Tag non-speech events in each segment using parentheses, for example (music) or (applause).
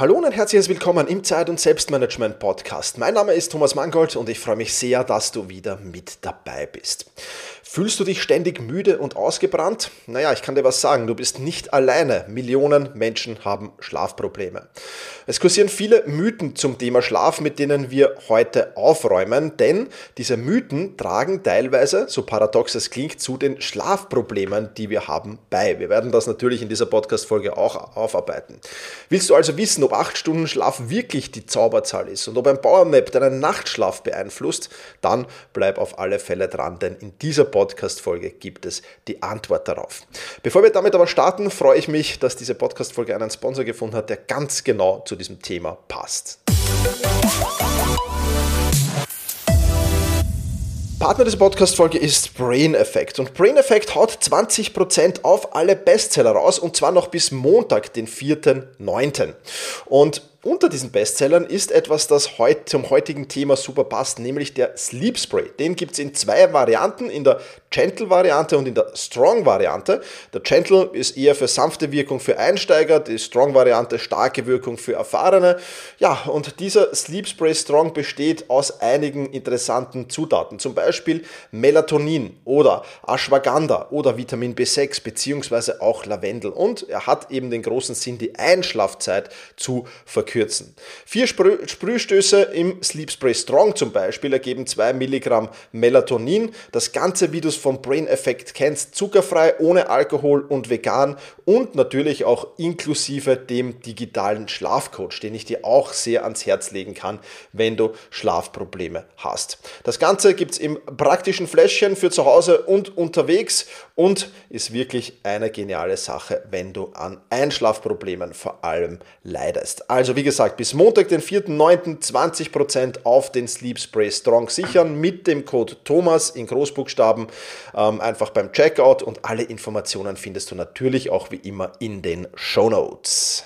Hallo und ein herzliches Willkommen im Zeit- und Selbstmanagement Podcast. Mein Name ist Thomas Mangold und ich freue mich sehr, dass du wieder mit dabei bist. Fühlst du dich ständig müde und ausgebrannt? Naja, ich kann dir was sagen, du bist nicht alleine. Millionen Menschen haben Schlafprobleme. Es kursieren viele Mythen zum Thema Schlaf, mit denen wir heute aufräumen, denn diese Mythen tragen teilweise, so paradox es klingt, zu den Schlafproblemen, die wir haben, bei. Wir werden das natürlich in dieser Podcast-Folge auch aufarbeiten. Willst du also wissen, ob acht Stunden Schlaf wirklich die Zauberzahl ist und ob ein Powernap deinen Nachtschlaf beeinflusst, dann bleib auf alle Fälle dran, denn in dieser Podcast Podcast-Folge gibt es die Antwort darauf. Bevor wir damit aber starten, freue ich mich, dass diese Podcast-Folge einen Sponsor gefunden hat, der ganz genau zu diesem Thema passt. Partner dieser Podcast-Folge ist Brain Effect. Und Brain Effect haut 20% auf alle Bestseller raus und zwar noch bis Montag, den 4.9. Und unter diesen Bestsellern ist etwas, das heute zum heutigen Thema super passt, nämlich der Sleep Spray. Den gibt es in zwei Varianten, in der Gentle-Variante und in der Strong-Variante. Der Gentle ist eher für sanfte Wirkung für Einsteiger, die Strong-Variante starke Wirkung für Erfahrene. Ja, und dieser Sleep Spray Strong besteht aus einigen interessanten Zutaten, zum Beispiel Melatonin oder Ashwagandha oder Vitamin B6 beziehungsweise auch Lavendel. Und er hat eben den großen Sinn, die Einschlafzeit zu verkürzen verkürzen. Vier Sprü Sprühstöße im Sleep Spray Strong zum Beispiel ergeben 2 Milligramm Melatonin. Das Ganze, wie du es vom Brain Effect kennst, zuckerfrei, ohne Alkohol und vegan und natürlich auch inklusive dem digitalen Schlafcoach, den ich dir auch sehr ans Herz legen kann, wenn du Schlafprobleme hast. Das Ganze gibt es im praktischen Fläschchen für zu Hause und unterwegs und ist wirklich eine geniale Sache, wenn du an Einschlafproblemen vor allem leidest. Also wie gesagt, bis Montag, den 4.9. 20% auf den Sleep Spray Strong sichern mit dem Code Thomas in Großbuchstaben ähm, einfach beim Checkout und alle Informationen findest du natürlich auch wie immer in den Show Notes.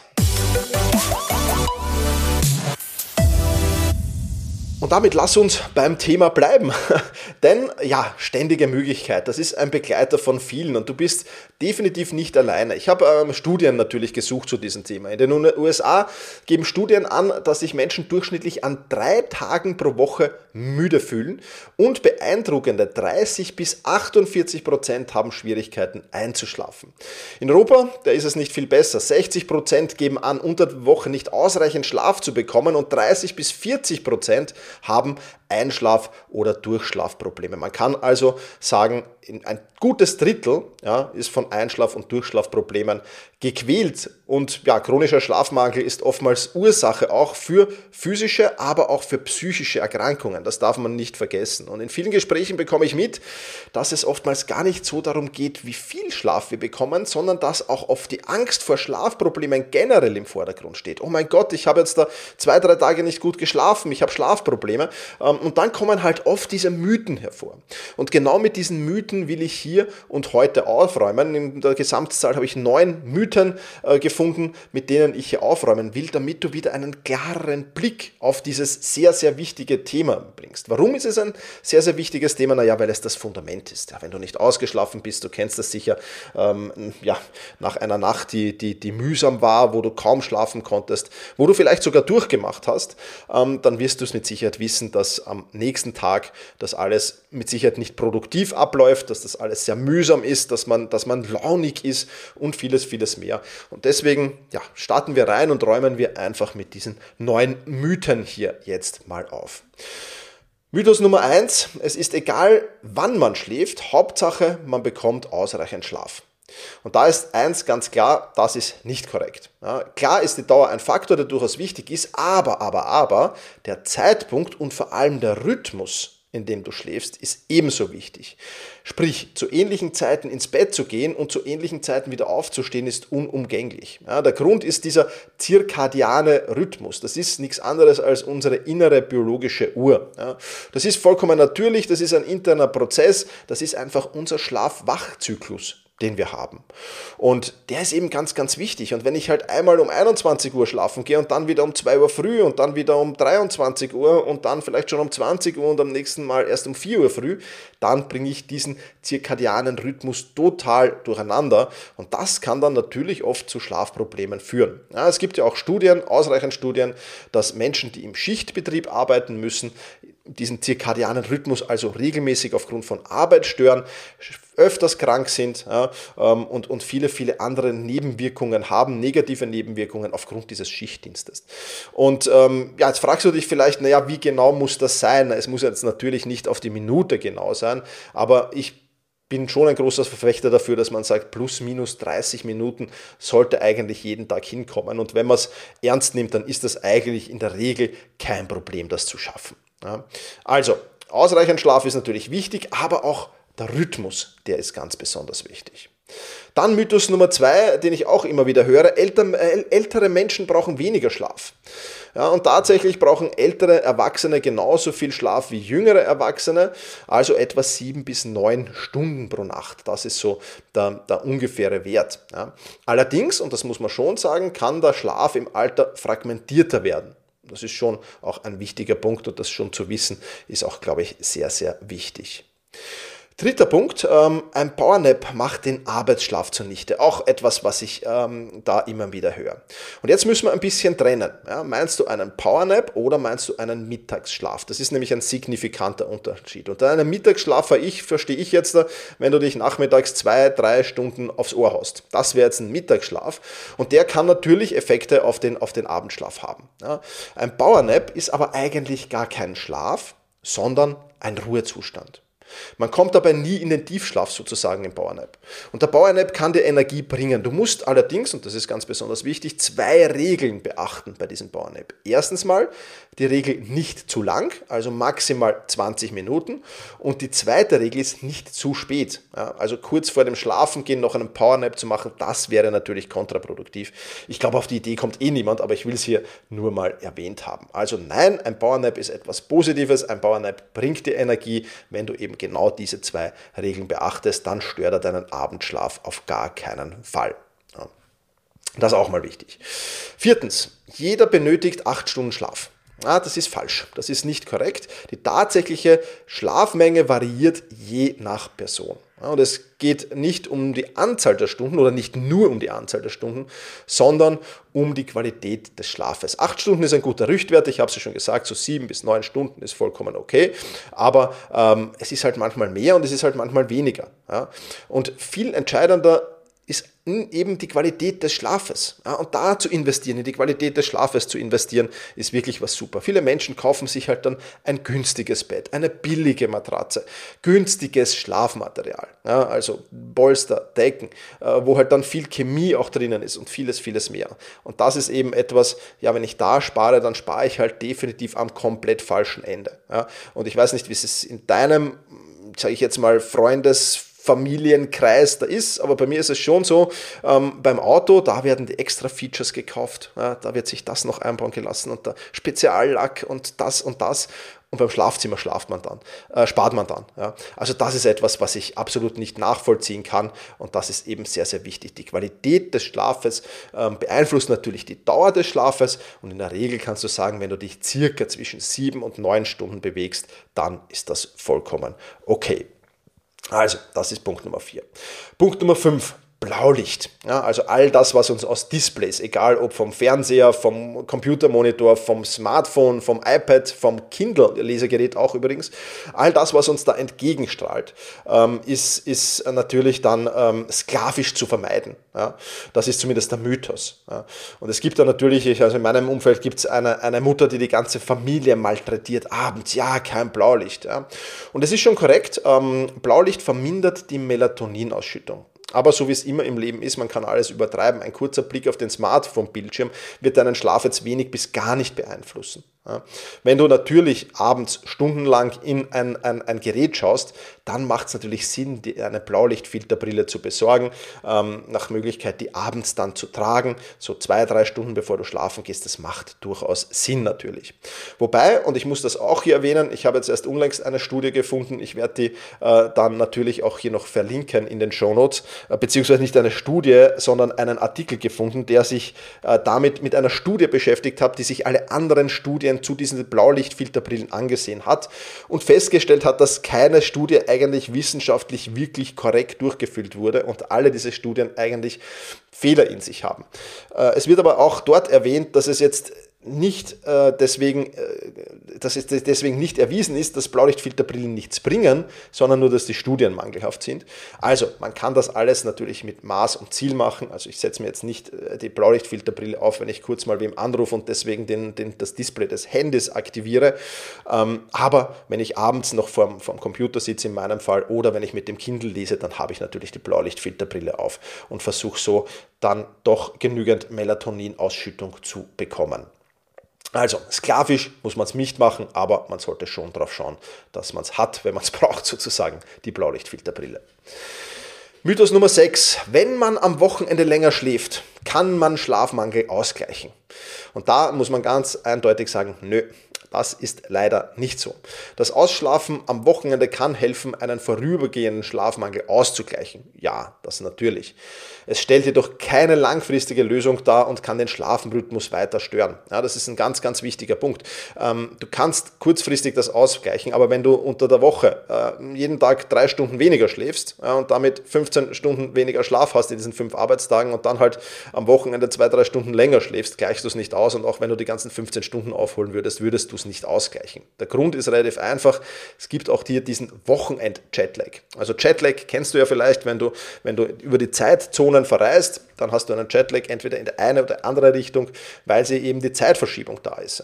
Und damit lass uns beim Thema bleiben. (laughs) Denn ja, ständige Möglichkeit, das ist ein Begleiter von vielen und du bist definitiv nicht alleine. Ich habe ähm, Studien natürlich gesucht zu diesem Thema. In den USA geben Studien an, dass sich Menschen durchschnittlich an drei Tagen pro Woche müde fühlen und beeindruckende 30 bis 48 Prozent haben Schwierigkeiten einzuschlafen. In Europa, da ist es nicht viel besser. 60 Prozent geben an, unter der Woche nicht ausreichend Schlaf zu bekommen und 30 bis 40 Prozent haben Einschlaf- oder Durchschlafprobleme. Man kann also sagen, ein gutes Drittel ja, ist von Einschlaf- und Durchschlafproblemen gequält. Und ja, chronischer Schlafmangel ist oftmals Ursache auch für physische, aber auch für psychische Erkrankungen. Das darf man nicht vergessen. Und in vielen Gesprächen bekomme ich mit, dass es oftmals gar nicht so darum geht, wie viel Schlaf wir bekommen, sondern dass auch oft die Angst vor Schlafproblemen generell im Vordergrund steht. Oh mein Gott, ich habe jetzt da zwei, drei Tage nicht gut geschlafen, ich habe Schlafprobleme. Ähm, und dann kommen halt oft diese Mythen hervor. Und genau mit diesen Mythen Mythen will ich hier und heute aufräumen. In der Gesamtzahl habe ich neun Mythen äh, gefunden, mit denen ich hier aufräumen will, damit du wieder einen klareren Blick auf dieses sehr, sehr wichtige Thema bringst. Warum ist es ein sehr, sehr wichtiges Thema? Naja, weil es das Fundament ist. Ja, wenn du nicht ausgeschlafen bist, du kennst das sicher, ähm, ja, nach einer Nacht, die, die, die mühsam war, wo du kaum schlafen konntest, wo du vielleicht sogar durchgemacht hast, ähm, dann wirst du es mit Sicherheit wissen, dass am nächsten Tag das alles mit Sicherheit nicht produktiv abläuft läuft, dass das alles sehr mühsam ist, dass man, dass man launig ist und vieles, vieles mehr. Und deswegen ja, starten wir rein und räumen wir einfach mit diesen neuen Mythen hier jetzt mal auf. Mythos Nummer eins: Es ist egal, wann man schläft, Hauptsache, man bekommt ausreichend Schlaf. Und da ist eins ganz klar, das ist nicht korrekt. Ja, klar ist die Dauer ein Faktor, der durchaus wichtig ist, aber, aber, aber, der Zeitpunkt und vor allem der Rhythmus in dem du schläfst, ist ebenso wichtig. Sprich, zu ähnlichen Zeiten ins Bett zu gehen und zu ähnlichen Zeiten wieder aufzustehen, ist unumgänglich. Ja, der Grund ist dieser zirkadiane Rhythmus. Das ist nichts anderes als unsere innere biologische Uhr. Ja, das ist vollkommen natürlich, das ist ein interner Prozess, das ist einfach unser Schlaf-Wach-Zyklus den wir haben. Und der ist eben ganz, ganz wichtig. Und wenn ich halt einmal um 21 Uhr schlafen gehe und dann wieder um 2 Uhr früh und dann wieder um 23 Uhr und dann vielleicht schon um 20 Uhr und am nächsten Mal erst um 4 Uhr früh, dann bringe ich diesen zirkadianen Rhythmus total durcheinander. Und das kann dann natürlich oft zu Schlafproblemen führen. Ja, es gibt ja auch Studien, ausreichend Studien, dass Menschen, die im Schichtbetrieb arbeiten müssen, diesen zirkadianen Rhythmus also regelmäßig aufgrund von Arbeit stören, öfters krank sind ja, ähm, und, und viele, viele andere Nebenwirkungen haben, negative Nebenwirkungen aufgrund dieses Schichtdienstes. Und ähm, ja, jetzt fragst du dich vielleicht, naja, wie genau muss das sein? Es muss jetzt natürlich nicht auf die Minute genau sein, aber ich bin schon ein großer Verfechter dafür, dass man sagt, plus minus 30 Minuten sollte eigentlich jeden Tag hinkommen. Und wenn man es ernst nimmt, dann ist das eigentlich in der Regel kein Problem, das zu schaffen. Ja. Also, ausreichend Schlaf ist natürlich wichtig, aber auch der Rhythmus, der ist ganz besonders wichtig. Dann Mythos Nummer zwei, den ich auch immer wieder höre, ältere Menschen brauchen weniger Schlaf. Ja, und tatsächlich brauchen ältere Erwachsene genauso viel Schlaf wie jüngere Erwachsene, also etwa sieben bis neun Stunden pro Nacht. Das ist so der, der ungefähre Wert. Ja. Allerdings, und das muss man schon sagen, kann der Schlaf im Alter fragmentierter werden. Das ist schon auch ein wichtiger Punkt und das schon zu wissen ist auch, glaube ich, sehr, sehr wichtig. Dritter Punkt, ähm, ein Powernap macht den Arbeitsschlaf zunichte. Auch etwas, was ich ähm, da immer wieder höre. Und jetzt müssen wir ein bisschen trennen. Ja, meinst du einen Powernap oder meinst du einen Mittagsschlaf? Das ist nämlich ein signifikanter Unterschied. Und einen Mittagsschlaf ich, verstehe ich jetzt, wenn du dich nachmittags zwei, drei Stunden aufs Ohr haust. Das wäre jetzt ein Mittagsschlaf. Und der kann natürlich Effekte auf den, auf den Abendschlaf haben. Ja, ein Powernap ist aber eigentlich gar kein Schlaf, sondern ein Ruhezustand. Man kommt dabei nie in den Tiefschlaf sozusagen im Powernap. Und der Powernap kann dir Energie bringen. Du musst allerdings, und das ist ganz besonders wichtig, zwei Regeln beachten bei diesem Powernap. Erstens mal die Regel nicht zu lang, also maximal 20 Minuten. Und die zweite Regel ist nicht zu spät. Ja, also kurz vor dem Schlafengehen noch einen Powernap zu machen, das wäre natürlich kontraproduktiv. Ich glaube, auf die Idee kommt eh niemand, aber ich will es hier nur mal erwähnt haben. Also nein, ein Powernap ist etwas Positives. Ein Powernap bringt dir Energie, wenn du eben genau diese zwei Regeln beachtest, dann stört er deinen Abendschlaf auf gar keinen Fall. Das ist auch mal wichtig. Viertens, jeder benötigt acht Stunden Schlaf. Ah, das ist falsch. Das ist nicht korrekt. Die tatsächliche Schlafmenge variiert je nach Person. Und es geht nicht um die Anzahl der Stunden oder nicht nur um die Anzahl der Stunden, sondern um die Qualität des Schlafes. Acht Stunden ist ein guter Richtwert, ich habe es schon gesagt, so sieben bis neun Stunden ist vollkommen okay, aber ähm, es ist halt manchmal mehr und es ist halt manchmal weniger. Ja? Und viel entscheidender ist eben die Qualität des Schlafes. Ja, und da zu investieren, in die Qualität des Schlafes zu investieren, ist wirklich was super. Viele Menschen kaufen sich halt dann ein günstiges Bett, eine billige Matratze, günstiges Schlafmaterial, ja, also Bolster, Decken, äh, wo halt dann viel Chemie auch drinnen ist und vieles, vieles mehr. Und das ist eben etwas, ja, wenn ich da spare, dann spare ich halt definitiv am komplett falschen Ende. Ja. Und ich weiß nicht, wie es in deinem, sage ich jetzt mal, Freundes Familienkreis da ist. Aber bei mir ist es schon so, ähm, beim Auto, da werden die extra Features gekauft. Ja, da wird sich das noch einbauen gelassen und der Speziallack und das und das. Und beim Schlafzimmer schlaft man dann, äh, spart man dann. Ja. Also das ist etwas, was ich absolut nicht nachvollziehen kann und das ist eben sehr, sehr wichtig. Die Qualität des Schlafes ähm, beeinflusst natürlich die Dauer des Schlafes und in der Regel kannst du sagen, wenn du dich circa zwischen sieben und neun Stunden bewegst, dann ist das vollkommen okay. Also, das ist Punkt Nummer 4. Punkt Nummer 5. Blaulicht. Ja, also all das, was uns aus Displays, egal ob vom Fernseher, vom Computermonitor, vom Smartphone, vom iPad, vom Kindle-Lesegerät auch übrigens, all das, was uns da entgegenstrahlt, ähm, ist, ist natürlich dann ähm, sklavisch zu vermeiden. Ja, das ist zumindest der Mythos. Ja. Und es gibt da natürlich, also in meinem Umfeld gibt es eine, eine Mutter, die die ganze Familie malträtiert, abends, ja, kein Blaulicht. Ja. Und es ist schon korrekt, ähm, Blaulicht vermindert die Melatoninausschüttung. Aber so wie es immer im Leben ist, man kann alles übertreiben. Ein kurzer Blick auf den Smartphone-Bildschirm wird deinen Schlaf jetzt wenig bis gar nicht beeinflussen. Wenn du natürlich abends stundenlang in ein, ein, ein Gerät schaust, dann macht es natürlich Sinn, eine Blaulichtfilterbrille zu besorgen, ähm, nach Möglichkeit die abends dann zu tragen, so zwei, drei Stunden bevor du schlafen gehst. Das macht durchaus Sinn natürlich. Wobei, und ich muss das auch hier erwähnen, ich habe jetzt erst unlängst eine Studie gefunden, ich werde die äh, dann natürlich auch hier noch verlinken in den Shownotes, äh, beziehungsweise nicht eine Studie, sondern einen Artikel gefunden, der sich äh, damit mit einer Studie beschäftigt hat, die sich alle anderen Studien zu diesen Blaulichtfilterbrillen angesehen hat und festgestellt hat, dass keine Studie eigentlich wissenschaftlich wirklich korrekt durchgeführt wurde und alle diese Studien eigentlich Fehler in sich haben. Äh, es wird aber auch dort erwähnt, dass es jetzt nicht äh, deswegen, äh, dass es deswegen nicht erwiesen ist, dass Blaulichtfilterbrillen nichts bringen, sondern nur, dass die Studien mangelhaft sind. Also man kann das alles natürlich mit Maß und Ziel machen. Also ich setze mir jetzt nicht äh, die Blaulichtfilterbrille auf, wenn ich kurz mal wem anrufe und deswegen den, den, das Display des Handys aktiviere. Ähm, aber wenn ich abends noch vorm, vorm Computer sitze, in meinem Fall, oder wenn ich mit dem Kindle lese, dann habe ich natürlich die Blaulichtfilterbrille auf und versuche so dann doch genügend Melatoninausschüttung zu bekommen. Also sklavisch muss man es nicht machen, aber man sollte schon darauf schauen, dass man es hat, wenn man es (laughs) braucht, sozusagen, die Blaulichtfilterbrille. Mythos Nummer 6. Wenn man am Wochenende länger schläft, kann man Schlafmangel ausgleichen. Und da muss man ganz eindeutig sagen, nö, das ist leider nicht so. Das Ausschlafen am Wochenende kann helfen, einen vorübergehenden Schlafmangel auszugleichen. Ja, das natürlich. Es stellt jedoch keine langfristige Lösung dar und kann den Schlafenrhythmus weiter stören. Ja, das ist ein ganz, ganz wichtiger Punkt. Ähm, du kannst kurzfristig das ausgleichen, aber wenn du unter der Woche äh, jeden Tag drei Stunden weniger schläfst ja, und damit 15 Stunden weniger Schlaf hast in diesen fünf Arbeitstagen und dann halt am Wochenende zwei, drei Stunden länger schläfst, gleichst du es nicht aus und auch wenn du die ganzen 15 Stunden aufholen würdest, würdest du es nicht ausgleichen. Der Grund ist relativ einfach. Es gibt auch hier diesen Wochenend-Jetlag. Also Jetlag kennst du ja vielleicht, wenn du, wenn du über die Zeitzonen verreist, dann hast du einen Jetlag entweder in der eine oder andere Richtung, weil sie eben die Zeitverschiebung da ist.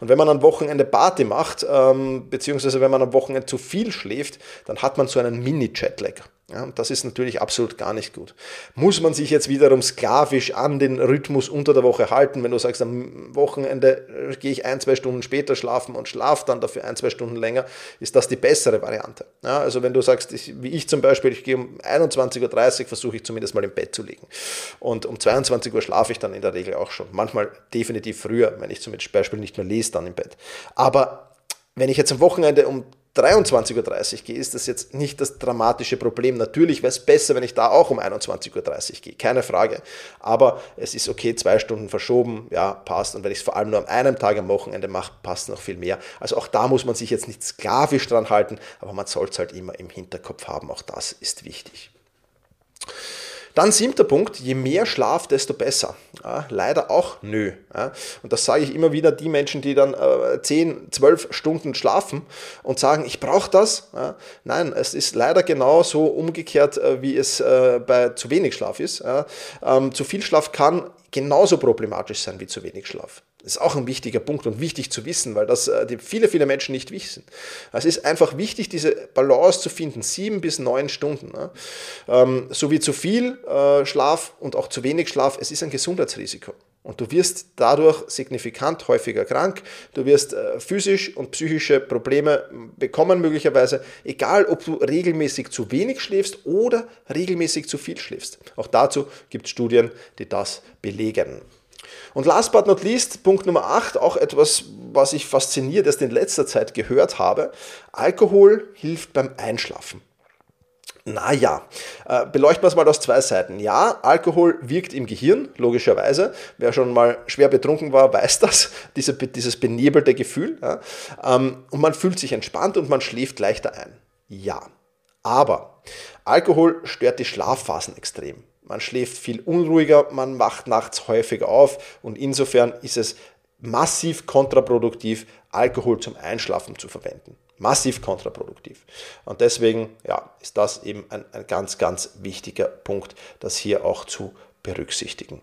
Und wenn man am Wochenende Party macht, ähm, beziehungsweise wenn man am Wochenende zu viel schläft, dann hat man so einen Mini-Jetlag. Ja, und das ist natürlich absolut gar nicht gut. Muss man sich jetzt wiederum sklavisch an den Rhythmus unter der Woche halten, wenn du sagst, am Wochenende äh, gehe ich ein, zwei Stunden später schlafen und schlafe dann dafür ein, zwei Stunden länger, ist das die bessere Variante. Ja, also wenn du sagst, ich, wie ich zum Beispiel, ich gehe um 21.30 Uhr, versuche ich zumindest mal im Bett zu liegen. Und um 22 Uhr schlafe ich dann in der Regel auch schon. Manchmal definitiv früher, wenn ich zum Beispiel nicht mehr lese, dann im Bett. Aber wenn ich jetzt am Wochenende um 23.30 Uhr gehe, ist das jetzt nicht das dramatische Problem. Natürlich wäre es besser, wenn ich da auch um 21.30 Uhr gehe, keine Frage. Aber es ist okay, zwei Stunden verschoben, ja, passt. Und wenn ich es vor allem nur an einem Tag am Wochenende mache, passt noch viel mehr. Also auch da muss man sich jetzt nicht sklavisch dran halten, aber man soll es halt immer im Hinterkopf haben. Auch das ist wichtig. Dann siebter Punkt, je mehr Schlaf, desto besser. Ja, leider auch nö. Ja. Und das sage ich immer wieder die Menschen, die dann äh, 10, 12 Stunden schlafen und sagen, ich brauche das. Ja. Nein, es ist leider genauso umgekehrt, äh, wie es äh, bei zu wenig Schlaf ist. Ähm, zu viel Schlaf kann genauso problematisch sein wie zu wenig Schlaf. Das ist auch ein wichtiger Punkt und wichtig zu wissen, weil das äh, viele, viele Menschen nicht wissen. Es ist einfach wichtig, diese Balance zu finden, sieben bis neun Stunden. Ne? Ähm, so wie zu viel äh, Schlaf und auch zu wenig Schlaf, es ist ein Gesundheitsrisiko. Und du wirst dadurch signifikant häufiger krank, du wirst äh, physisch und psychische Probleme bekommen möglicherweise, egal ob du regelmäßig zu wenig schläfst oder regelmäßig zu viel schläfst. Auch dazu gibt es Studien, die das belegen. Und last but not least, Punkt Nummer 8, auch etwas, was ich fasziniert erst in letzter Zeit gehört habe. Alkohol hilft beim Einschlafen. Naja, äh, beleuchten wir es mal aus zwei Seiten. Ja, Alkohol wirkt im Gehirn, logischerweise. Wer schon mal schwer betrunken war, weiß das, (laughs) diese, dieses benebelte Gefühl. Ja. Ähm, und man fühlt sich entspannt und man schläft leichter ein. Ja, aber Alkohol stört die Schlafphasen extrem. Man schläft viel unruhiger, man wacht nachts häufiger auf und insofern ist es massiv kontraproduktiv, Alkohol zum Einschlafen zu verwenden. Massiv kontraproduktiv. Und deswegen ja, ist das eben ein, ein ganz, ganz wichtiger Punkt, das hier auch zu berücksichtigen.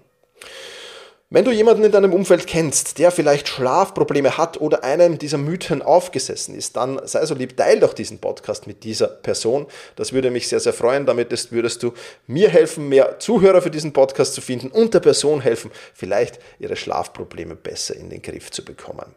Wenn du jemanden in deinem Umfeld kennst, der vielleicht Schlafprobleme hat oder einem dieser Mythen aufgesessen ist, dann sei so lieb, teil doch diesen Podcast mit dieser Person. Das würde mich sehr, sehr freuen. Damit würdest du mir helfen, mehr Zuhörer für diesen Podcast zu finden und der Person helfen, vielleicht ihre Schlafprobleme besser in den Griff zu bekommen.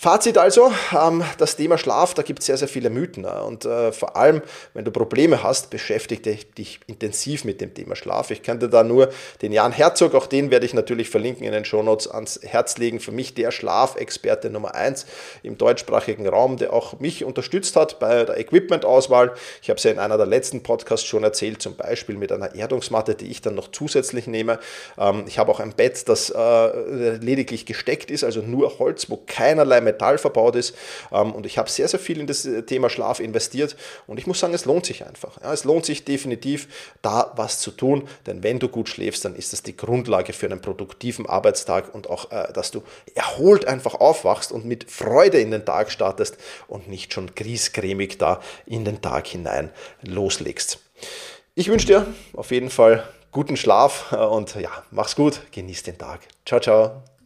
Fazit also, ähm, das Thema Schlaf, da gibt es sehr, sehr viele Mythen. Äh, und äh, vor allem, wenn du Probleme hast, beschäftige dich intensiv mit dem Thema Schlaf. Ich könnte da nur den Jan Herzog, auch den werde ich natürlich verlinken in den Shownotes, ans Herz legen. Für mich der Schlafexperte Nummer 1 im deutschsprachigen Raum, der auch mich unterstützt hat bei der Equipment-Auswahl. Ich habe es ja in einer der letzten Podcasts schon erzählt, zum Beispiel mit einer Erdungsmatte, die ich dann noch zusätzlich nehme. Ähm, ich habe auch ein Bett, das äh, lediglich gesteckt ist, also nur Holz, wo keinerlei Metall verbaut ist. Ähm, und ich habe sehr, sehr viel in das äh, Thema Schlaf investiert. Und ich muss sagen, es lohnt sich einfach. es lohnt sich definitiv, da was zu tun. Denn wenn du gut schläfst, dann ist das die Grundlage für einen produktiven Arbeitstag und auch, äh, dass du erholt einfach aufwachst und mit Freude in den Tag startest und nicht schon griesgrämig da in den Tag hinein loslegst. Ich wünsche dir auf jeden Fall guten Schlaf äh, und ja, mach's gut, genieß den Tag. Ciao, ciao.